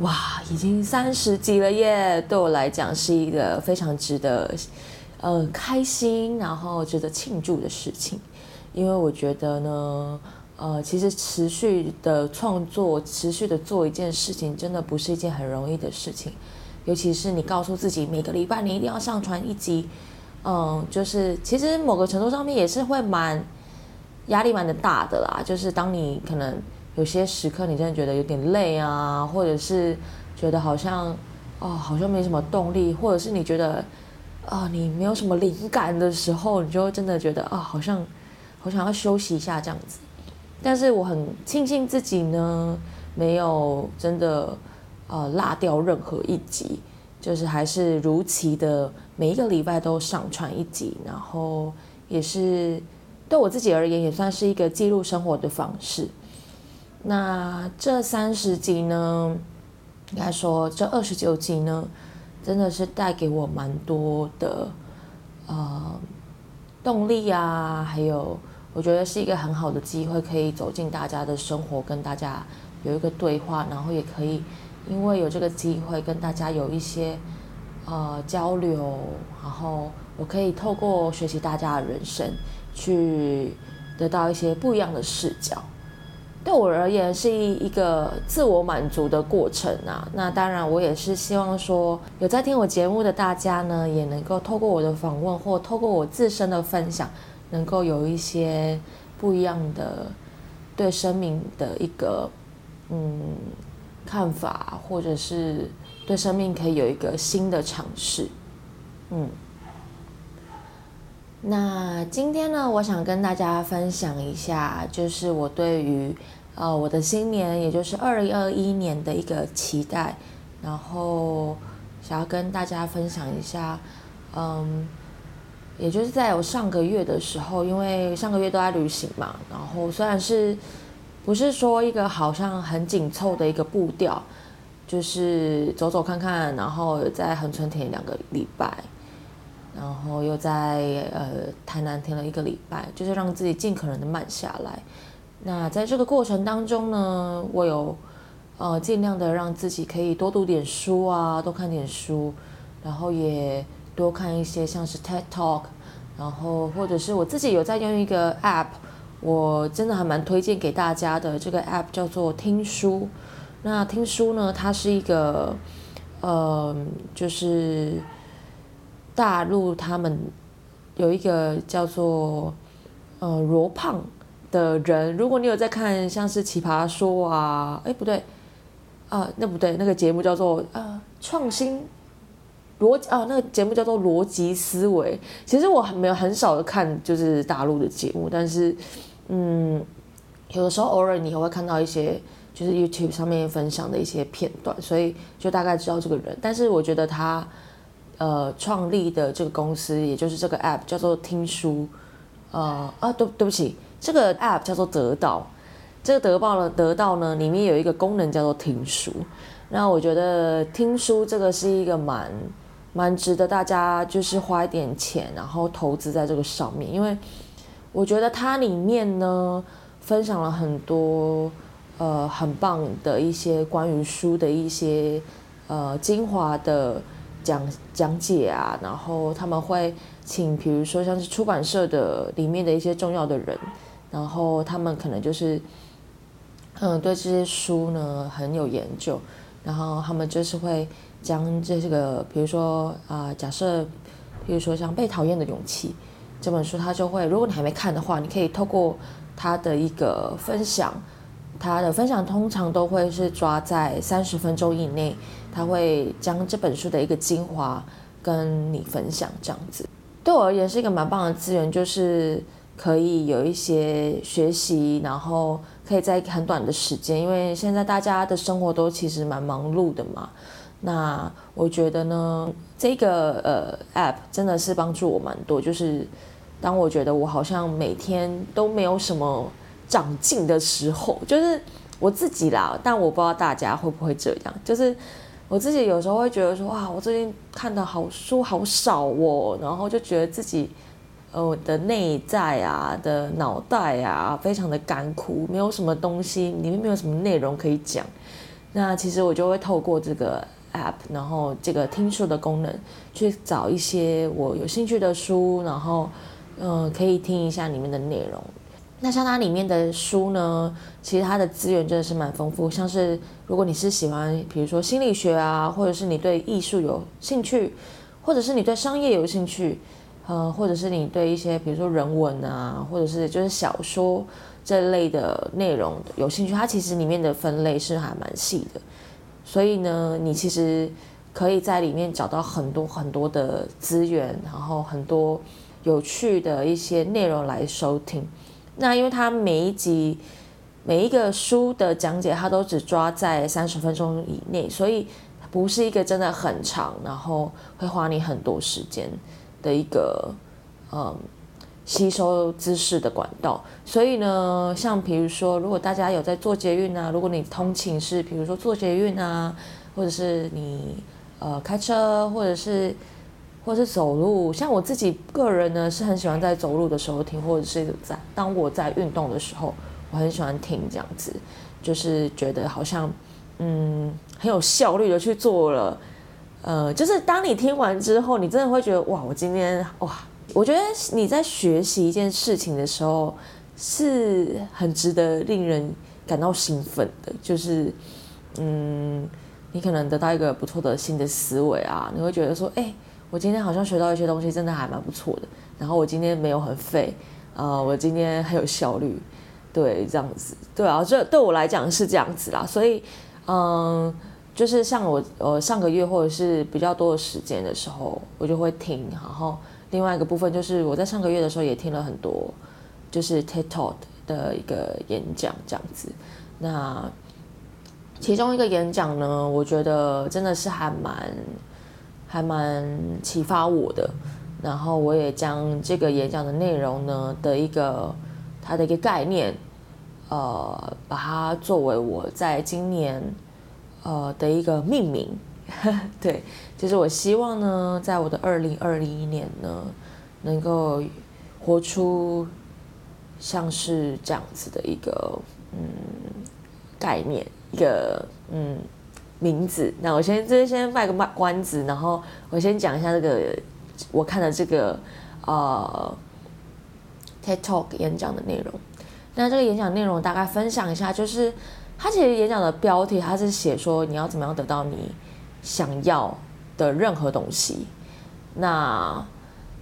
哇，已经三十集了耶！对我来讲是一个非常值得，呃，开心，然后值得庆祝的事情。因为我觉得呢，呃，其实持续的创作，持续的做一件事情，真的不是一件很容易的事情。尤其是你告诉自己每个礼拜你一定要上传一集，嗯，就是其实某个程度上面也是会蛮压力蛮的大的啦。就是当你可能。有些时刻你真的觉得有点累啊，或者是觉得好像哦好像没什么动力，或者是你觉得啊你没有什么灵感的时候，你就真的觉得啊好像好想要休息一下这样子。但是我很庆幸自己呢没有真的呃落掉任何一集，就是还是如期的每一个礼拜都上传一集，然后也是对我自己而言也算是一个记录生活的方式。那这三十集呢，应该说这二十九集呢，真的是带给我蛮多的呃动力啊，还有我觉得是一个很好的机会，可以走进大家的生活，跟大家有一个对话，然后也可以因为有这个机会跟大家有一些呃交流，然后我可以透过学习大家的人生，去得到一些不一样的视角。对我而言是一一个自我满足的过程啊。那当然，我也是希望说，有在听我节目的大家呢，也能够透过我的访问或透过我自身的分享，能够有一些不一样的对生命的一个嗯看法，或者是对生命可以有一个新的尝试。嗯，那今天呢，我想跟大家分享一下，就是我对于。呃，我的新年也就是二零二一年的一个期待，然后想要跟大家分享一下，嗯，也就是在我上个月的时候，因为上个月都在旅行嘛，然后虽然是不是说一个好像很紧凑的一个步调，就是走走看看，然后在恒春田两个礼拜，然后又在呃台南停了一个礼拜，就是让自己尽可能的慢下来。那在这个过程当中呢，我有呃尽量的让自己可以多读点书啊，多看点书，然后也多看一些像是 TED Talk，然后或者是我自己有在用一个 App，我真的还蛮推荐给大家的。这个 App 叫做听书。那听书呢，它是一个呃，就是大陆他们有一个叫做呃罗胖。的人，如果你有在看像是《奇葩说》啊，哎不对，啊那不对，那个节目叫做呃创新逻辑啊，那个节目叫做逻辑思维。其实我很没有很少的看就是大陆的节目，但是嗯，有的时候偶尔你也会看到一些就是 YouTube 上面分享的一些片段，所以就大概知道这个人。但是我觉得他呃创立的这个公司，也就是这个 App 叫做听书，呃啊对对不起。这个 app 叫做得到，这个得到了得到呢，里面有一个功能叫做听书。那我觉得听书这个是一个蛮蛮值得大家就是花一点钱，然后投资在这个上面，因为我觉得它里面呢分享了很多呃很棒的一些关于书的一些呃精华的讲讲解啊，然后他们会请比如说像是出版社的里面的一些重要的人。然后他们可能就是，嗯，对这些书呢很有研究，然后他们就是会将这个，比如说啊，假设，比如说像《被讨厌的勇气》这本书，他就会，如果你还没看的话，你可以透过他的一个分享，他的分享通常都会是抓在三十分钟以内，他会将这本书的一个精华跟你分享，这样子，对我而言是一个蛮棒的资源，就是可以有一些学习，然后可以在很短的时间，因为现在大家的生活都其实蛮忙碌的嘛。那我觉得呢，这个呃 app 真的是帮助我蛮多。就是当我觉得我好像每天都没有什么长进的时候，就是我自己啦，但我不知道大家会不会这样。就是我自己有时候会觉得说，哇，我最近看的好书好少哦，然后就觉得自己呃我的内在啊的脑袋啊非常的干枯，没有什么东西，里面没有什么内容可以讲。那其实我就会透过这个。app，然后这个听书的功能，去找一些我有兴趣的书，然后，嗯，可以听一下里面的内容。那像它里面的书呢，其实它的资源真的是蛮丰富。像是如果你是喜欢，比如说心理学啊，或者是你对艺术有兴趣，或者是你对商业有兴趣，呃，或者是你对一些比如说人文啊，或者是就是小说这类的内容有兴趣，它其实里面的分类是还蛮细的。所以呢，你其实可以在里面找到很多很多的资源，然后很多有趣的一些内容来收听。那因为它每一集每一个书的讲解，它都只抓在三十分钟以内，所以不是一个真的很长，然后会花你很多时间的一个嗯。吸收知识的管道，所以呢，像比如说，如果大家有在做捷运啊，如果你通勤是，比如说做捷运啊，或者是你呃开车，或者是或者是走路，像我自己个人呢，是很喜欢在走路的时候听，或者是在当我在运动的时候，我很喜欢听这样子，就是觉得好像嗯很有效率的去做了，呃，就是当你听完之后，你真的会觉得哇，我今天哇。我觉得你在学习一件事情的时候，是很值得令人感到兴奋的。就是，嗯，你可能得到一个不错的新的思维啊，你会觉得说，哎，我今天好像学到一些东西，真的还蛮不错的。然后我今天没有很废，呃，我今天很有效率，对，这样子，对啊，这对我来讲是这样子啦。所以，嗯，就是像我，呃，上个月或者是比较多的时间的时候，我就会听，然后。另外一个部分就是我在上个月的时候也听了很多，就是 TED Talk 的一个演讲这样子。那其中一个演讲呢，我觉得真的是还蛮还蛮启发我的。然后我也将这个演讲的内容呢的一个它的一个概念，呃，把它作为我在今年呃的一个命名。对，就是我希望呢，在我的二零二一年呢，能够活出像是这样子的一个嗯概念，一个嗯名字。那我先这先卖个卖关子，然后我先讲一下这个我看的这个呃 TED Talk 演讲的内容。那这个演讲内容大概分享一下，就是他其实演讲的标题，他是写说你要怎么样得到你。想要的任何东西，那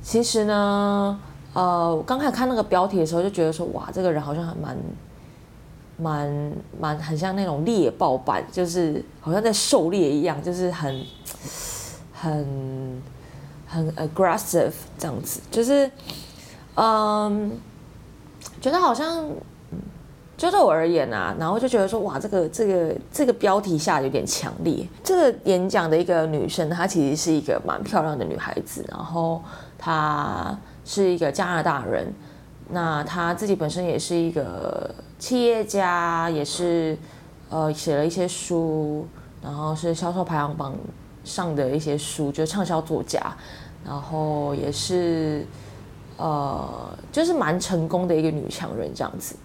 其实呢，呃，我刚开始看那个标题的时候，就觉得说，哇，这个人好像还蛮、蛮、蛮很像那种猎豹版，就是好像在狩猎一样，就是很、很、很 aggressive 这样子，就是，嗯，觉得好像。就对我而言啊，然后就觉得说，哇，这个这个这个标题下有点强烈。这个演讲的一个女生，她其实是一个蛮漂亮的女孩子，然后她是一个加拿大人，那她自己本身也是一个企业家，也是呃写了一些书，然后是销售排行榜上的一些书，就畅销作家，然后也是呃就是蛮成功的一个女强人这样子。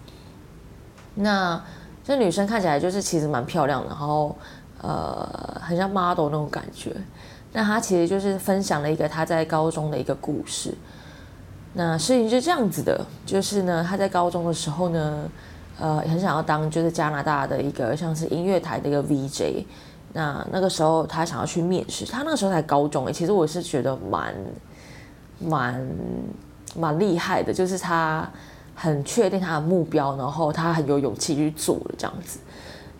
那这女生看起来就是其实蛮漂亮的，然后呃很像 model 那种感觉。那她其实就是分享了一个她在高中的一个故事。那事情是这样子的，就是呢她在高中的时候呢，呃很想要当就是加拿大的一个像是音乐台的一个 VJ。那那个时候她想要去面试，她那个时候才高中诶，其实我是觉得蛮蛮蛮厉害的，就是她很确定他的目标，然后他很有勇气去做了这样子。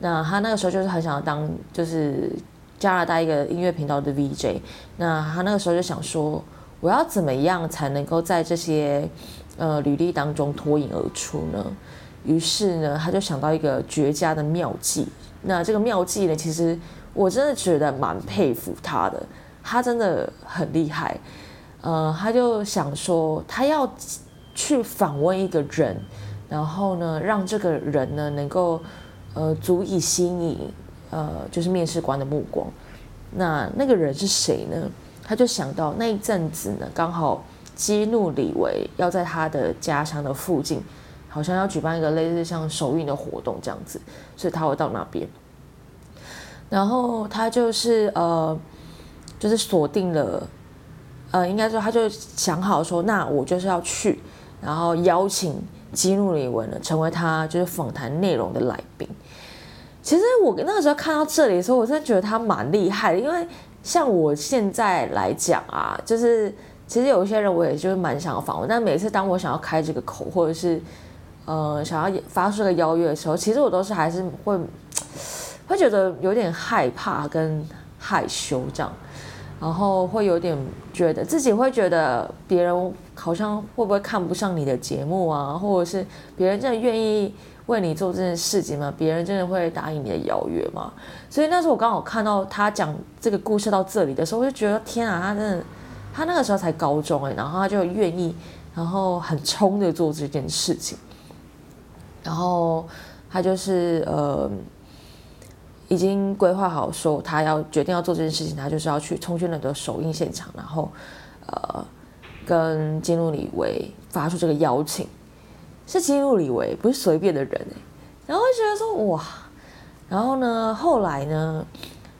那他那个时候就是很想要当就是加拿大一个音乐频道的 VJ。那他那个时候就想说，我要怎么样才能够在这些呃履历当中脱颖而出呢？于是呢，他就想到一个绝佳的妙计。那这个妙计呢，其实我真的觉得蛮佩服他的，他真的很厉害。呃，他就想说，他要去访问一个人，然后呢，让这个人呢能够呃足以吸引呃就是面试官的目光。那那个人是谁呢？他就想到那一阵子呢，刚好激怒李维要在他的家乡的附近。好像要举办一个类似像首映的活动这样子，所以他会到那边。然后他就是呃，就是锁定了，呃，应该说他就想好说，那我就是要去，然后邀请基努里文呢成为他就是访谈内容的来宾。其实我那个时候看到这里的时候，我真的觉得他蛮厉害的，因为像我现在来讲啊，就是其实有一些人我也就是蛮想要访问，但每次当我想要开这个口，或者是呃，想要发出个邀约的时候，其实我都是还是会会觉得有点害怕跟害羞这样，然后会有点觉得自己会觉得别人好像会不会看不上你的节目啊，或者是别人真的愿意为你做这件事情吗？别人真的会答应你的邀约吗？所以那时候我刚好看到他讲这个故事到这里的时候，我就觉得天啊，他真的，他那个时候才高中哎，然后他就愿意，然后很冲的做这件事情。然后他就是呃，已经规划好说他要决定要做这件事情，他就是要去冲去那个首映现场，然后呃，跟金路李维发出这个邀请，是金路李维，不是随便的人哎。然后觉得说哇，然后呢，后来呢，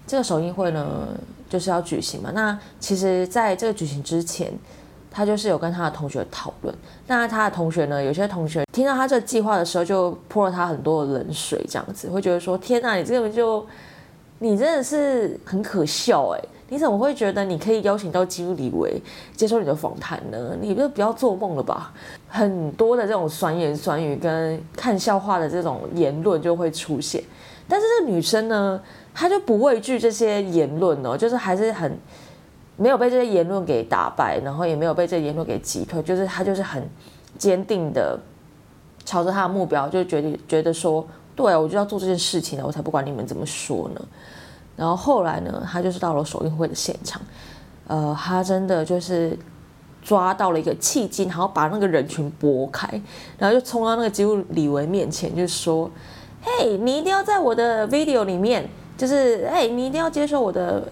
这个首映会呢就是要举行嘛。那其实在这个举行之前。他就是有跟他的同学讨论，那他的同学呢？有些同学听到他这个计划的时候，就泼了他很多的冷水，这样子会觉得说：“天哪，你这个就你真的是很可笑哎！你怎么会觉得你可以邀请到基努里维接受你的访谈呢？你就不要做梦了吧！”很多的这种酸言酸语跟看笑话的这种言论就会出现，但是这个女生呢，她就不畏惧这些言论哦，就是还是很。没有被这些言论给打败，然后也没有被这些言论给击退，就是他就是很坚定的朝着他的目标，就觉得觉得说，对我就要做这件事情了，我才不管你们怎么说呢。然后后来呢，他就是到了首映会的现场，呃，他真的就是抓到了一个契机，然后把那个人群拨开，然后就冲到那个吉姆李维面前，就说：“嘿，你一定要在我的 video 里面，就是哎，你一定要接受我的。”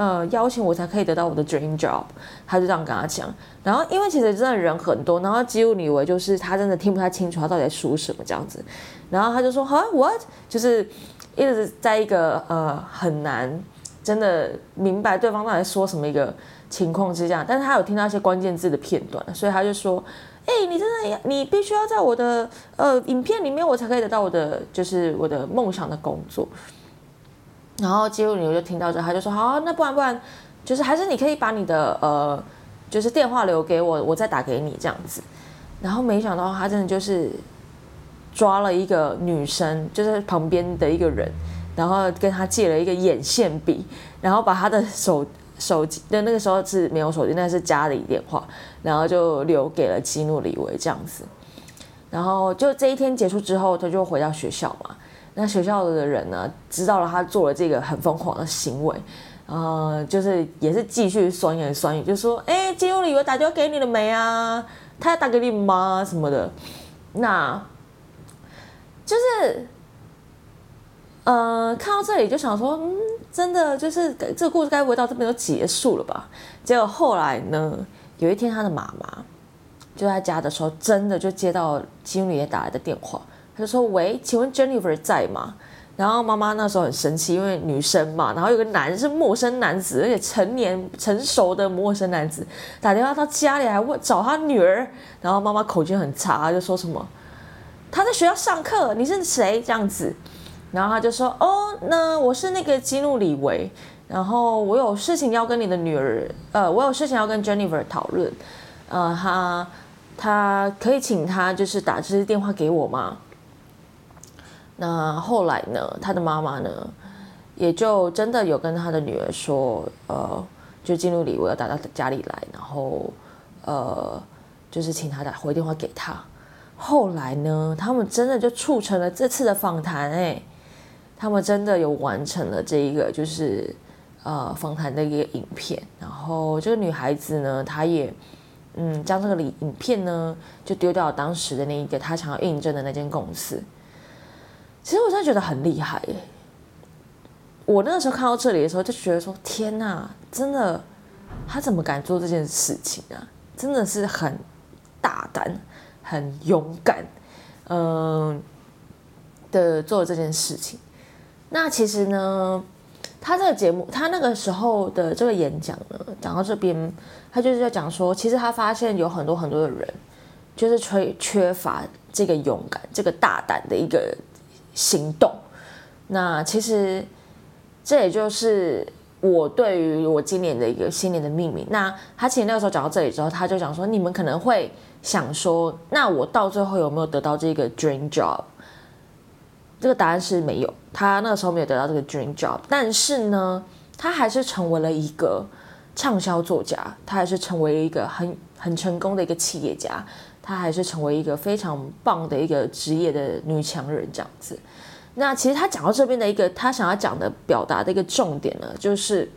呃，邀请我才可以得到我的 dream job，他就这样跟他讲。然后，因为其实真的人很多，然后几乎以为就是他真的听不太清楚他到底在说什么这样子。然后他就说：“哈，what？” 就是一直在一个呃很难真的明白对方到底说什么一个情况之下。但是他有听到一些关键字的片段，所以他就说：“哎，你真的你必须要在我的呃影片里面，我才可以得到我的就是我的梦想的工作。”然后接入你，我就听到这，他就说好，那不然不然，就是还是你可以把你的呃，就是电话留给我，我再打给你这样子。然后没想到他真的就是抓了一个女生，就是旁边的一个人，然后跟他借了一个眼线笔，然后把他的手手机，那那个时候是没有手机，那是家里电话，然后就留给了基努里维这样子。然后就这一天结束之后，他就回到学校嘛。那学校的人呢，知道了他做了这个很疯狂的行为，呃，就是也是继续酸言酸语，就说：“哎，金庸里我打电话给你了没啊？他要打给你吗？什么的？”那，就是，呃，看到这里就想说，嗯，真的就是这个故事该不会到这边就结束了吧？结果后来呢，有一天他的妈妈就在家的时候，真的就接到金庸里打来的电话。就说：“喂，请问 Jennifer 在吗？”然后妈妈那时候很生气，因为女生嘛，然后有个男是陌生男子，而且成年成熟的陌生男子打电话到家里来问找他女儿，然后妈妈口气很差，就说什么：“他在学校上课，你是谁？”这样子，然后他就说：“哦，那我是那个基努里维，然后我有事情要跟你的女儿，呃，我有事情要跟 Jennifer 讨论，呃，他。”他可以请他就是打这些电话给我吗？那后来呢，他的妈妈呢，也就真的有跟他的女儿说，呃，就进入礼，我要打到家里来，然后呃，就是请他打回电话给他。后来呢，他们真的就促成了这次的访谈，哎，他们真的有完成了这一个就是呃访谈的一个影片。然后这个女孩子呢，她也嗯将这个影影片呢就丢掉当时的那一个她想要印证的那间公司。其实我真的觉得很厉害耶！我那个时候看到这里的时候，就觉得说：天哪，真的，他怎么敢做这件事情啊？真的是很大胆。很勇敢，嗯的做这件事情。那其实呢，他这个节目，他那个时候的这个演讲呢，讲到这边，他就是在讲说，其实他发现有很多很多的人，就是缺缺乏这个勇敢、这个大胆的一个行动。那其实这也就是我对于我今年的一个新年的命名。那他其实那个时候讲到这里之后，他就讲说，你们可能会。想说，那我到最后有没有得到这个 dream job？这个答案是没有，他那个时候没有得到这个 dream job。但是呢，他还是成为了一个畅销作家，他还是成为了一个很很成功的一个企业家，她还是成为一个非常棒的一个职业的女强人这样子。那其实她讲到这边的一个她想要讲的表达的一个重点呢，就是。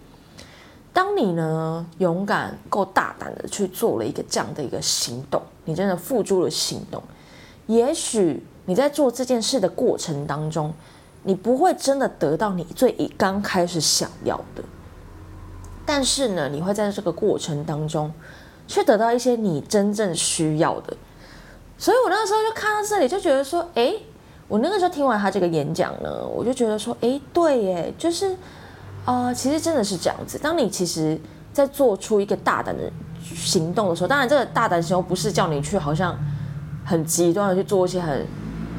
当你呢勇敢够大胆的去做了一个这样的一个行动，你真的付诸了行动，也许你在做这件事的过程当中，你不会真的得到你最刚开始想要的，但是呢，你会在这个过程当中，却得到一些你真正需要的。所以我那个时候就看到这里，就觉得说，哎，我那个时候听完他这个演讲呢，我就觉得说，哎，对，耶，就是。啊，其实真的是这样子。当你其实，在做出一个大胆的行动的时候，当然这个大胆行动不是叫你去好像很极端的去做一些很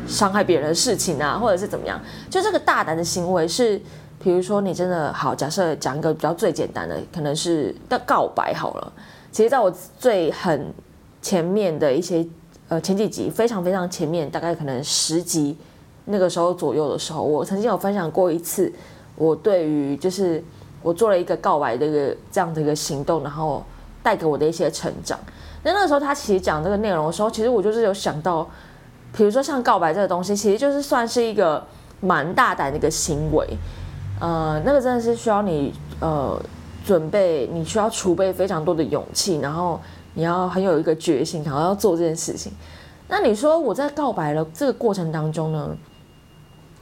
伤害别人的事情啊，或者是怎么样。就这个大胆的行为是，比如说你真的好，假设讲一个比较最简单的，可能是要告白好了。其实在我最很前面的一些呃前几集，非常非常前面，大概可能十集那个时候左右的时候，我曾经有分享过一次。我对于就是我做了一个告白的一个这样的一个行动，然后带给我的一些成长。那那个时候他其实讲这个内容的时候，其实我就是有想到，比如说像告白这个东西，其实就是算是一个蛮大胆的一个行为。呃，那个真的是需要你呃准备，你需要储备非常多的勇气，然后你要很有一个决心，然后要做这件事情。那你说我在告白了这个过程当中呢？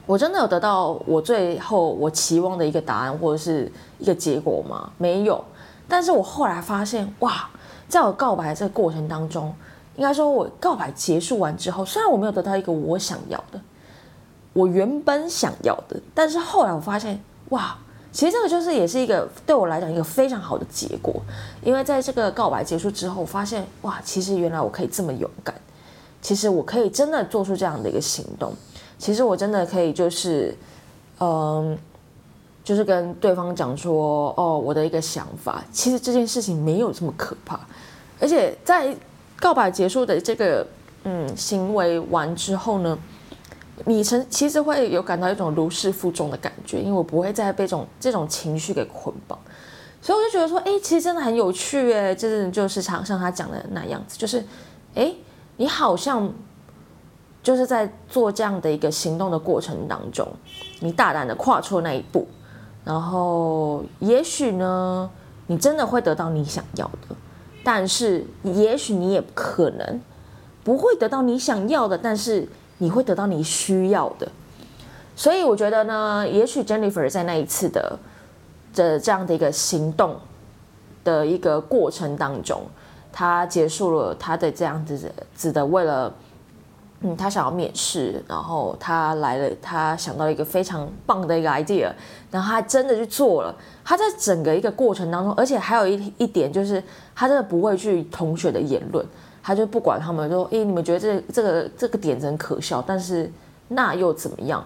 我真的有得到我最后我期望的一个答案或者是一个结果吗？没有。但是我后来发现，哇，在我告白这个过程当中，应该说我告白结束完之后，虽然我没有得到一个我想要的，我原本想要的，但是后来我发现，哇，其实这个就是也是一个对我来讲一个非常好的结果。因为在这个告白结束之后，我发现，哇，其实原来我可以这么勇敢，其实我可以真的做出这样的一个行动。其实我真的可以，就是，嗯，就是跟对方讲说，哦，我的一个想法。其实这件事情没有这么可怕，而且在告白结束的这个嗯行为完之后呢，你成其实会有感到一种如释负重的感觉，因为我不会再被这种这种情绪给捆绑，所以我就觉得说，哎，其实真的很有趣，哎，就是就是像像他讲的那样子，就是，哎，你好像。就是在做这样的一个行动的过程当中，你大胆的跨出那一步，然后也许呢，你真的会得到你想要的，但是也许你也可能不会得到你想要的，但是你会得到你需要的。所以我觉得呢，也许 Jennifer 在那一次的的这样的一个行动的一个过程当中，他结束了他的这样子子的为了。嗯，他想要面试，然后他来了，他想到一个非常棒的一个 idea，然后他真的去做了。他在整个一个过程当中，而且还有一一点就是，他真的不会去同学的言论，他就不管他们说，哎，你们觉得这这个这个点子很可笑，但是那又怎么样？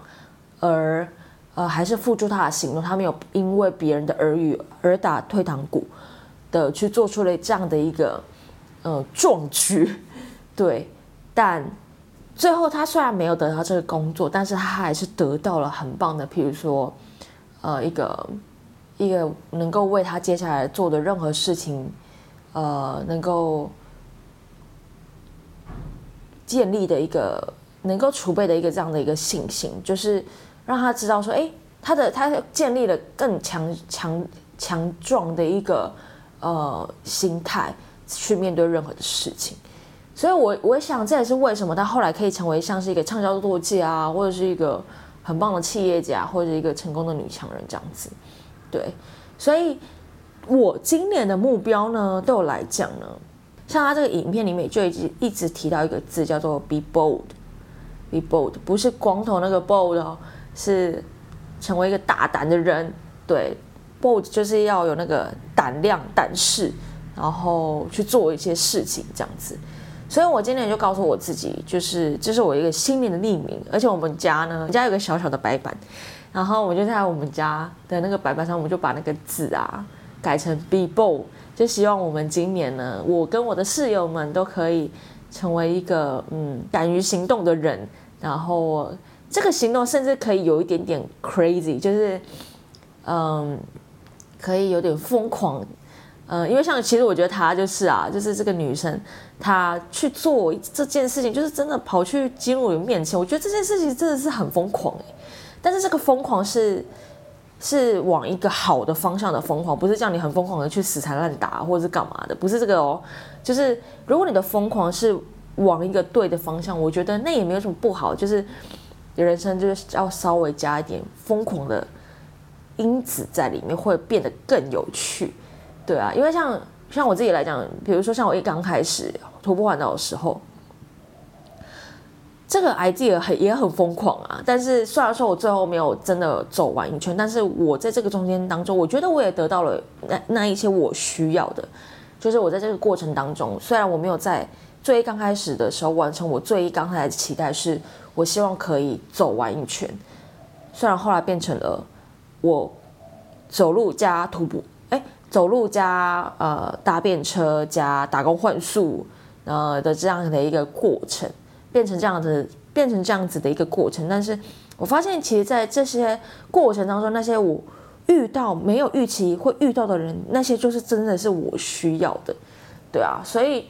而呃，还是付出他的行动，他没有因为别人的耳语而打退堂鼓的去做出了这样的一个呃壮举。对，但最后他虽然没有得到这个工作，但是他还是得到了很棒的，譬如说，呃，一个一个能够为他接下来做的任何事情，呃，能够建立的一个能够储备的一个这样的一个信心，就是让他知道说，哎，他的他建立了更强强强壮的一个呃心态去面对任何的事情。所以，我我想这也是为什么他后来可以成为像是一个畅销作家，或者是一个很棒的企业家，或者一个成功的女强人这样子。对，所以我今年的目标呢，对我来讲呢，像他这个影片里面就一直一直提到一个字叫做 “be bold”，be bold 不是光头那个 bold 哦，是成为一个大胆的人。对，bold 就是要有那个胆量、胆识，然后去做一些事情这样子。所以，我今年就告诉我自己，就是这是我一个新年的匿名。而且，我们家呢，家有个小小的白板，然后我就在我们家的那个白板上，我们就把那个字啊改成 “be bold”，就希望我们今年呢，我跟我的室友们都可以成为一个嗯敢于行动的人。然后，这个行动甚至可以有一点点 crazy，就是嗯，可以有点疯狂。嗯，因为像其实我觉得她就是啊，就是这个女生，她去做这件事情，就是真的跑去金武人面前，我觉得这件事情真的是很疯狂哎。但是这个疯狂是是往一个好的方向的疯狂，不是叫你很疯狂的去死缠烂打或者是干嘛的，不是这个哦。就是如果你的疯狂是往一个对的方向，我觉得那也没有什么不好。就是人生就是要稍微加一点疯狂的因子在里面，会变得更有趣。对啊，因为像像我自己来讲，比如说像我一刚开始徒步环岛的时候，这个 idea 很也很疯狂啊。但是虽然说我最后没有真的走完一圈，但是我在这个中间当中，我觉得我也得到了那那一些我需要的。就是我在这个过程当中，虽然我没有在最刚开始的时候完成我最刚开始的期待，是我希望可以走完一圈。虽然后来变成了我走路加徒步。哎走路加呃搭便车加打工换宿呃的这样的一个过程，变成这样子变成这样子的一个过程。但是我发现，其实，在这些过程当中，那些我遇到没有预期会遇到的人，那些就是真的是我需要的，对啊。所以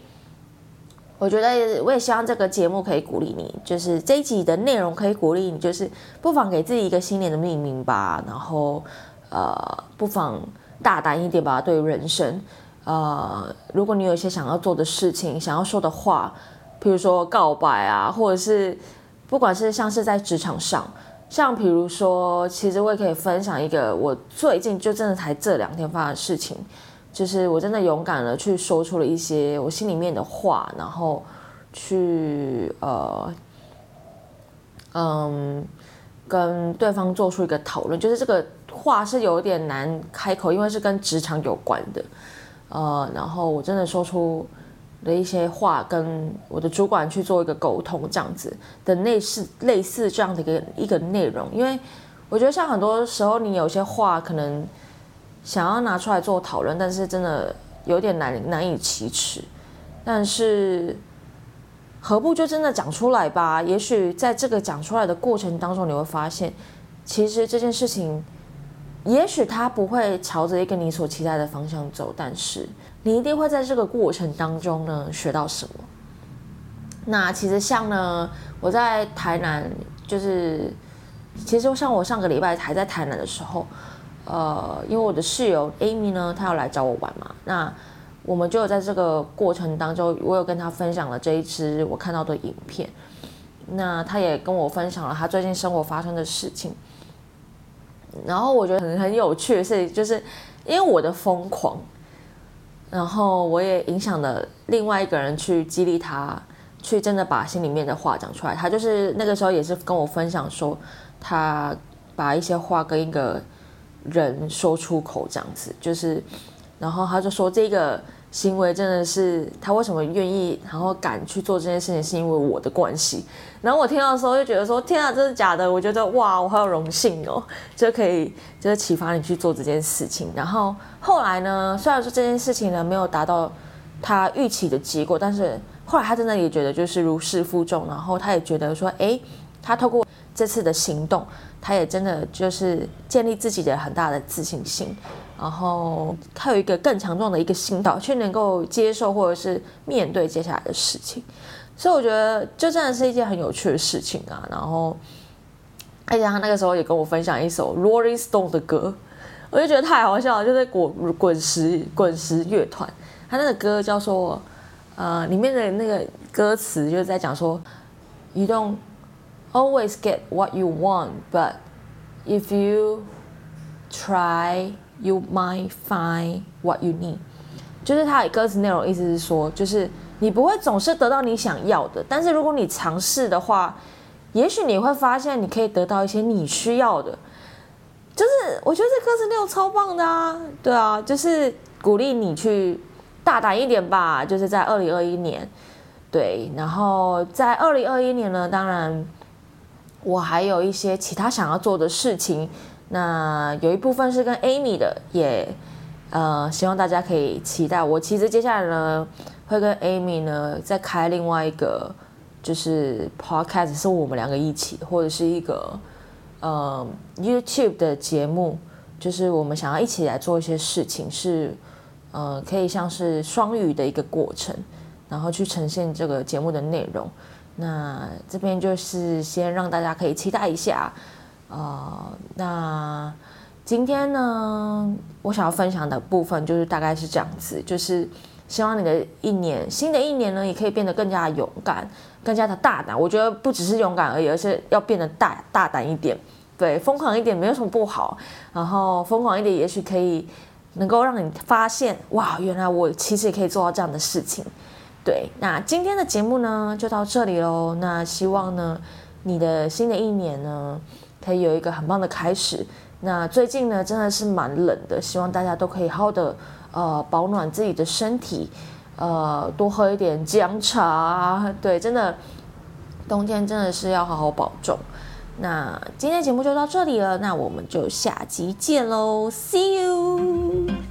我觉得，我也希望这个节目可以鼓励你，就是这一集的内容可以鼓励你，就是不妨给自己一个新年的命名吧。然后呃，不妨。大胆一点吧，对人生，呃，如果你有一些想要做的事情，想要说的话，比如说告白啊，或者是不管是像是在职场上，像比如说，其实我也可以分享一个我最近就真的才这两天发生的事情，就是我真的勇敢的去说出了一些我心里面的话，然后去呃，嗯，跟对方做出一个讨论，就是这个。话是有点难开口，因为是跟职场有关的，呃，然后我真的说出的一些话，跟我的主管去做一个沟通，这样子的类似类似这样的一个一个内容，因为我觉得像很多时候你有些话可能想要拿出来做讨论，但是真的有点难难以启齿，但是何不就真的讲出来吧？也许在这个讲出来的过程当中，你会发现，其实这件事情。也许他不会朝着一个你所期待的方向走，但是你一定会在这个过程当中呢学到什么。那其实像呢，我在台南，就是其实像我上个礼拜还在台南的时候，呃，因为我的室友 Amy 呢，她要来找我玩嘛，那我们就有在这个过程当中，我有跟她分享了这一支我看到的影片，那她也跟我分享了她最近生活发生的事情。然后我觉得很很有趣的事情，就是因为我的疯狂，然后我也影响了另外一个人去激励他，去真的把心里面的话讲出来。他就是那个时候也是跟我分享说，他把一些话跟一个人说出口，这样子，就是，然后他就说这个。行为真的是他为什么愿意，然后敢去做这件事情，是因为我的关系。然后我听到的时候就觉得说：“天啊，这是假的！”我觉得哇，我好有荣幸哦，就可以就是启发你去做这件事情。然后后来呢，虽然说这件事情呢没有达到他预期的结果，但是后来他真的也觉得就是如释负重，然后他也觉得说，哎，他透过这次的行动，他也真的就是建立自己的很大的自信心，然后他有一个更强壮的一个心导，去能够接受或者是面对接下来的事情。所以我觉得就真的是一件很有趣的事情啊。然后，而且他那个时候也跟我分享一首 Rolling Stone 的歌，我就觉得太好笑了，就是滚滚石滚石乐团，他那个歌叫做呃，里面的那个歌词就是在讲说，You don't always get what you want, but if you try, you might find what you need。就是他的歌词内容意思是说，就是。你不会总是得到你想要的，但是如果你尝试的话，也许你会发现你可以得到一些你需要的。就是我觉得这歌词内容超棒的啊，对啊，就是鼓励你去大胆一点吧。就是在二零二一年，对，然后在二零二一年呢，当然我还有一些其他想要做的事情。那有一部分是跟 Amy 的，也呃希望大家可以期待。我其实接下来呢。会跟 Amy 呢再开另外一个就是 podcast，是我们两个一起，或者是一个呃 YouTube 的节目，就是我们想要一起来做一些事情，是呃可以像是双语的一个过程，然后去呈现这个节目的内容。那这边就是先让大家可以期待一下，呃，那今天呢，我想要分享的部分就是大概是这样子，就是。希望你的一年，新的一年呢，也可以变得更加勇敢，更加的大胆。我觉得不只是勇敢而已，而是要变得大大胆一点，对，疯狂一点没有什么不好。然后疯狂一点，也许可以能够让你发现，哇，原来我其实也可以做到这样的事情。对，那今天的节目呢，就到这里喽。那希望呢，你的新的一年呢，可以有一个很棒的开始。那最近呢，真的是蛮冷的，希望大家都可以好好的。呃，保暖自己的身体，呃，多喝一点姜茶。对，真的，冬天真的是要好好保重。那今天节目就到这里了，那我们就下集见喽，See you。